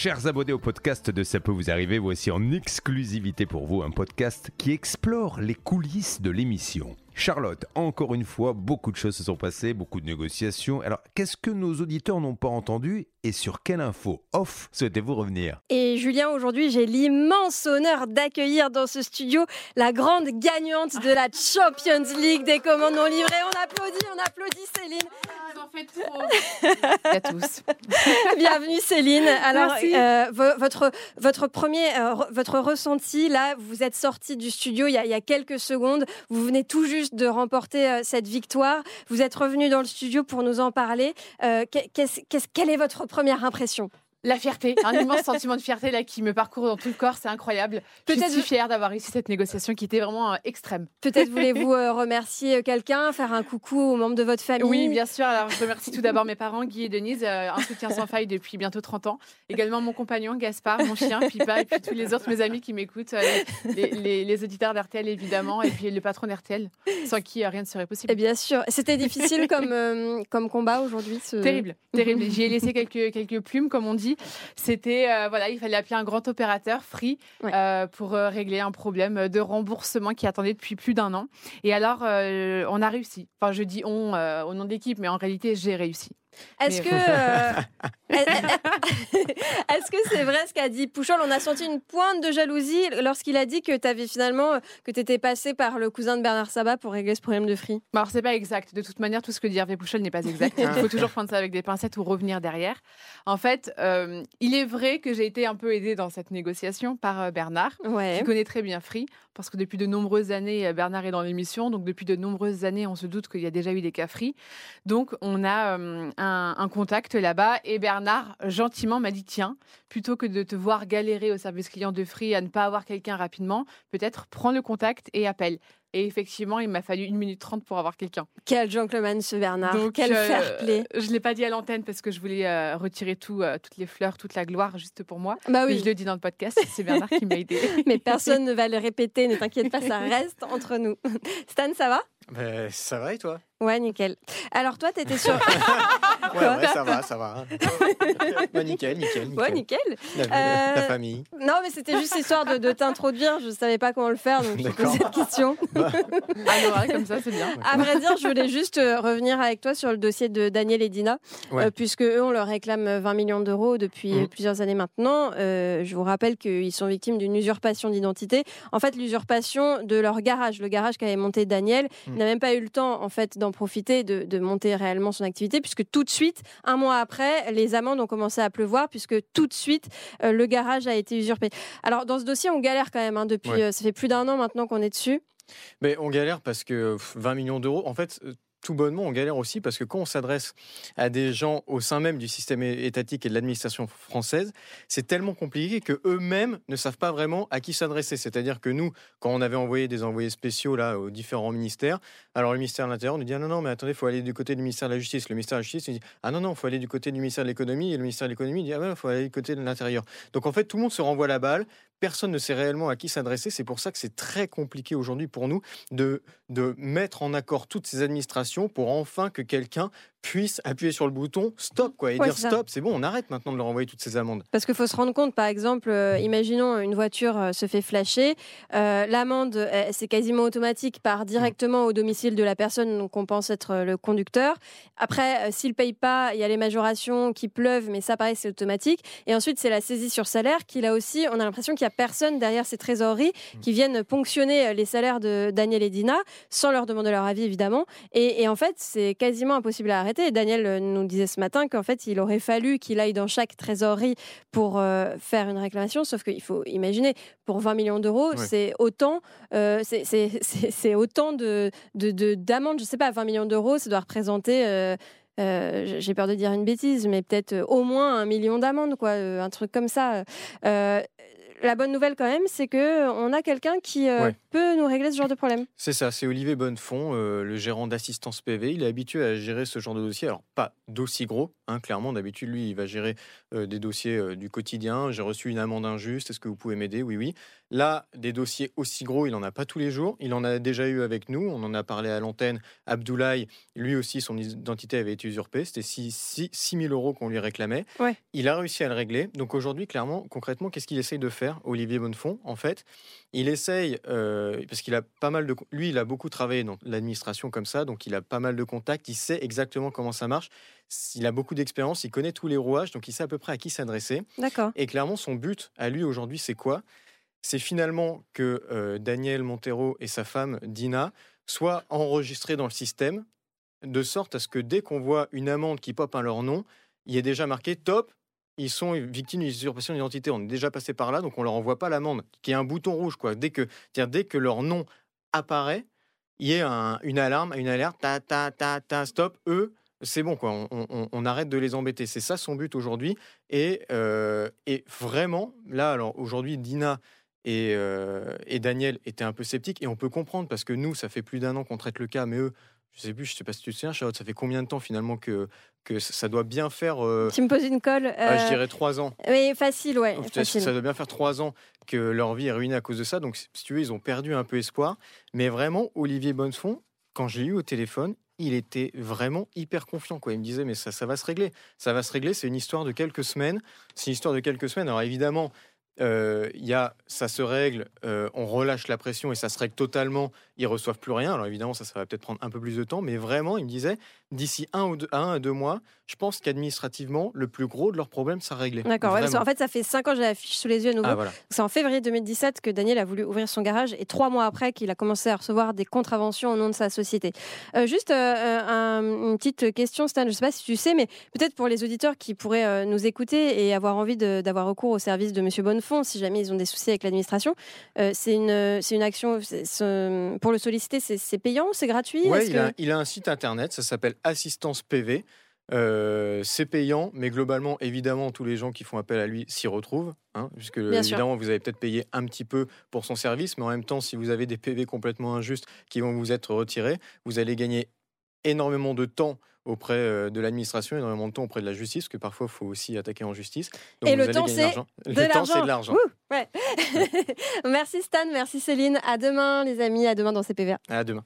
Chers abonnés au podcast de Ça peut vous arriver, voici en exclusivité pour vous un podcast qui explore les coulisses de l'émission. Charlotte, encore une fois, beaucoup de choses se sont passées, beaucoup de négociations. Alors, qu'est-ce que nos auditeurs n'ont pas entendu et sur quelle info off souhaitez-vous revenir? Et Julien, aujourd'hui, j'ai l'immense honneur d'accueillir dans ce studio la grande gagnante de la Champions League des commandes non livrées. On applaudit, on applaudit Céline. Trop. à tous. Bienvenue Céline. Alors, euh, vo- votre, votre premier, euh, re- votre ressenti, là, vous êtes sortie du studio il y, a, il y a quelques secondes. Vous venez tout juste de remporter euh, cette victoire. Vous êtes revenu dans le studio pour nous en parler. Euh, quelle est votre première impression? La fierté, un immense sentiment de fierté là qui me parcourt dans tout le corps, c'est incroyable. Je suis fière d'avoir réussi cette négociation qui était vraiment euh, extrême. Peut-être voulez-vous euh, remercier quelqu'un, faire un coucou aux membres de votre famille? Oui, bien sûr. Alors, je remercie tout d'abord mes parents, Guy et Denise, euh, un soutien sans faille depuis bientôt 30 ans. Également mon compagnon, Gaspard, mon chien, Pipa, et puis tous les autres, mes amis qui m'écoutent, euh, les, les- les auditeurs d'RTL évidemment, et puis le patron d'RTL, sans qui euh, rien ne serait possible. Et bien sûr. C'était difficile comme, euh, comme combat aujourd'hui ce... Terrible, terrible. J'y ai laissé quelques, quelques plumes, comme on dit. C'était, euh, voilà, il fallait appeler un grand opérateur, Free, Ouais. euh, pour euh, régler un problème de remboursement qui attendait depuis plus d'un an. Et alors, on a réussi. Enfin, je dis on au nom de l'équipe, mais en réalité, j'ai réussi. Est-ce que euh, est-ce que c'est vrai ce qu'a dit Pouchol? On a senti une pointe de jalousie lorsqu'il a dit que tu avais finalement que tu étais passé par le cousin de Bernard Sabat pour régler ce problème de free. Bon, alors, c'est pas exact. De toute manière, tout ce que dit Hervé Pouchol n'est pas exact. Il faut toujours prendre ça avec des pincettes ou revenir derrière. En fait, euh, il est vrai que j'ai été un peu aidée dans cette négociation par euh, Bernard. Ouais. qui connaît très bien Free, parce que depuis de nombreuses années, Bernard est dans l'émission, donc depuis de nombreuses années, on se doute qu'il y a déjà eu des cas Free. Donc on a euh, un, un contact là-bas, et Bernard, gentiment, m'a dit, tiens, plutôt que de te voir galérer au service client de Free à ne pas avoir quelqu'un rapidement, peut-être prends le contact et appelle. Et effectivement, il m'a fallu une minute trente pour avoir quelqu'un. Quel gentleman ce Bernard. Donc, Quel euh, fair play. Je ne l'ai pas dit à l'antenne parce que je voulais euh, retirer tout, euh, toutes les fleurs, toute la gloire juste pour moi. Bah Mais oui. je le dis dans le podcast, c'est Bernard qui m'a aidé. Mais personne ne va le répéter, ne t'inquiète pas, ça reste entre nous. Stan, ça va? Ben, ça va et toi? Ouais, nickel. Alors toi, t'étais sur... Ouais, ouais, ça va, ça va. Bah, nickel, nickel, nickel. Ouais, nickel. La, Euh, la famille. Non, mais c'était juste histoire de, de t'introduire. Je savais pas comment le faire, donc je D'accord. cette question. À l'oral, comme ça, c'est bien. À vrai dire, je voulais juste euh, revenir avec toi sur le dossier de Daniel et Dina, Ouais. euh, puisque eux, on leur réclame 20 millions d'euros depuis euh, plusieurs années maintenant. Euh, je vous rappelle qu'ils sont victimes d'une usurpation d'identité. En fait, l'usurpation de leur garage, le garage qu'avait monté Daniel, Mhm. n'a même pas eu le temps, en fait, d'en profiter, de, de monter réellement son activité, puisque tout de suite, un mois après, les amendes ont commencé à pleuvoir, puisque tout de suite, euh, le garage a été usurpé. Alors, dans ce dossier, on galère quand même. hein, depuis, Ouais. euh, ça fait plus d'un an maintenant qu'on est dessus. Mais on galère parce que pff, 20 millions d'euros, en fait, euh, tout bonnement, on galère aussi parce que quand on s'adresse à des gens au sein même du système étatique et de l'administration française, c'est tellement compliqué que eux-mêmes ne savent pas vraiment à qui s'adresser. C'est-à-dire que nous, quand on avait envoyé des envoyés spéciaux là aux différents ministères, alors le ministère de l'Intérieur nous dit ah non non mais attendez, faut aller du côté du ministère de la Justice. Le ministère de la Justice nous dit ah non non, faut aller du côté du ministère de l'Économie et le ministère de l'Économie dit ah il faut aller du côté de l'Intérieur. Donc en fait, tout le monde se renvoie la balle. Personne ne sait réellement à qui s'adresser. C'est pour ça que c'est très compliqué aujourd'hui pour nous de, de mettre en accord toutes ces administrations pour enfin que quelqu'un puisse appuyer sur le bouton stop quoi, et Ouais, dire stop, c'est bon, on arrête maintenant de leur envoyer toutes ces amendes. Parce qu'il faut se rendre compte, par exemple, euh, imaginons une voiture euh, se fait flasher, euh, l'amende c'est quasiment automatique, part directement au domicile de la personne donc on pense être le conducteur. Après, s'il paye pas, il y a les majorations qui pleuvent, mais ça pareil c'est automatique. Et ensuite c'est la saisie sur salaire qui là aussi, on a l'impression qu'il y a personne derrière ces trésoreries qui viennent ponctionner les salaires de Daniel et Dina sans leur demander leur avis évidemment. Et, et en fait c'est quasiment impossible à arrêter. Daniel euh, nous disait ce matin qu'en fait il aurait fallu qu'il aille dans chaque trésorerie pour euh, faire une réclamation, sauf qu'il faut imaginer, pour 20 millions d'euros, c'est autant, euh, c'est- c'est c'est- c'est autant de de- de- d'amendes, je sais pas, 20 millions d'euros, ça doit représenter... euh, euh, j'ai peur de dire une bêtise, mais peut-être au moins un million d'amendes, quoi, un truc comme ça. Euh, la bonne nouvelle quand même, c'est que on a quelqu'un qui euh, Ouais. peut nous régler ce genre de problème. C'est ça, c'est Olivier Bonnefond, euh, le gérant d'assistance PV. Il est habitué à gérer ce genre de dossier. Alors, pas d'aussi gros, hein, clairement. D'habitude, lui, il va gérer euh, des dossiers euh, du quotidien. J'ai reçu une amende injuste. Est-ce que vous pouvez m'aider? Oui, oui. Là, des dossiers aussi gros, il n'en a pas tous les jours. Il en a déjà eu avec nous. On en a parlé à l'antenne. Abdoulaye, lui aussi, son identité avait été usurpée. C'était 6, 000 euros qu'on lui réclamait. Ouais. Il a réussi à le régler. Donc aujourd'hui, clairement, concrètement, qu'est-ce qu'il essaye de faire, Olivier Bonnefond En fait, il essaye, euh, parce qu'il a pas mal de... Lui, il a beaucoup travaillé dans l'administration comme ça, donc il a pas mal de contacts, il sait exactement comment ça marche. Il a beaucoup d'expérience, il connaît tous les rouages, donc il sait à peu près à qui s'adresser. D'accord. Et clairement, son but à lui aujourd'hui, c'est quoi? C'est finalement que euh, Daniel Montero et sa femme Dina soient enregistrés dans le système, de sorte à ce que dès qu'on voit une amende qui pop à leur nom, il ait déjà marqué top. Ils sont victimes d'une usurpation d'identité. On est déjà passé par là, donc on leur envoie pas l'amende. Qui est un bouton rouge, quoi. Dès que, dès que leur nom apparaît, il y a un- une alarme, une alerte, ta ta ta ta, stop. Eux, c'est bon, quoi. On, arrête de les embêter. C'est ça son but aujourd'hui. Et, euh, vraiment, là, alors aujourd'hui, Dina et, euh, et Daniel étaient un peu sceptiques. Et on peut comprendre parce que nous, ça fait plus d'un an qu'on traite le cas, mais eux, je sais plus, je sais pas si tu te souviens, Charlotte, ça fait combien de temps finalement que, que ça doit bien faire, euh, Tu me poses une colle. ah, je euh, dirais trois ans. Oui, facile, ouais. Ça, facile. ça doit bien faire trois ans que leur vie est ruinée à cause de ça. Donc, si tu veux, ils ont perdu un peu espoir. Mais vraiment, Olivier Bonnefond, quand je l'ai eu au téléphone, il était vraiment hyper confiant. Quoi. Il me disait, mais ça, ça va se régler. Ça va se régler. C'est une histoire de quelques semaines. C'est une histoire de quelques semaines. Alors, évidemment, euh, il y a, ça se règle, euh, on relâche la pression et ça se règle totalement. Ils reçoivent plus rien. Alors, évidemment, ça, ça va peut-être prendre un peu plus de temps. Mais vraiment, il me disait, d'ici un, ou deux, un à deux mois, je pense qu'administrativement, le plus gros de leurs problèmes sera réglé. D'accord, ouais, parce qu'en fait, ça fait 5 ans, j'ai la fiche sous les yeux à nouveau. Ah, voilà. C'est en février 2017 que Daniel a voulu ouvrir son garage et trois mois après qu'il a commencé à recevoir des contraventions au nom de sa société. Euh, juste euh, euh, un- une petite question, Stan, je ne sais pas si tu sais, mais peut-être pour les auditeurs qui pourraient euh, nous écouter et avoir envie d'avoir recours au service de Monsieur Bonnefond, si jamais ils ont des soucis avec l'administration, c'est une, une action, c'est- pour le solliciter, c'est payant ou c'est gratuit? Est-ce il, que- a, il a un site internet, ça s'appelle Assistance PV. Euh, c'est payant, mais globalement, évidemment, tous les gens qui font appel à lui s'y retrouvent, hein, puisque Bien sûr. évidemment, vous avez peut-être payé un petit peu pour son service, mais en même temps, si vous avez des PV complètement injustes qui vont vous être retirés, vous allez gagner énormément de temps auprès euh, de l'administration, énormément de temps auprès de la justice, parce que parfois, il faut aussi attaquer en justice. Et le temps, c'est de l'argent. ouais. merci Stan, merci Céline. À demain, les amis, à demain dans CPVA. À demain.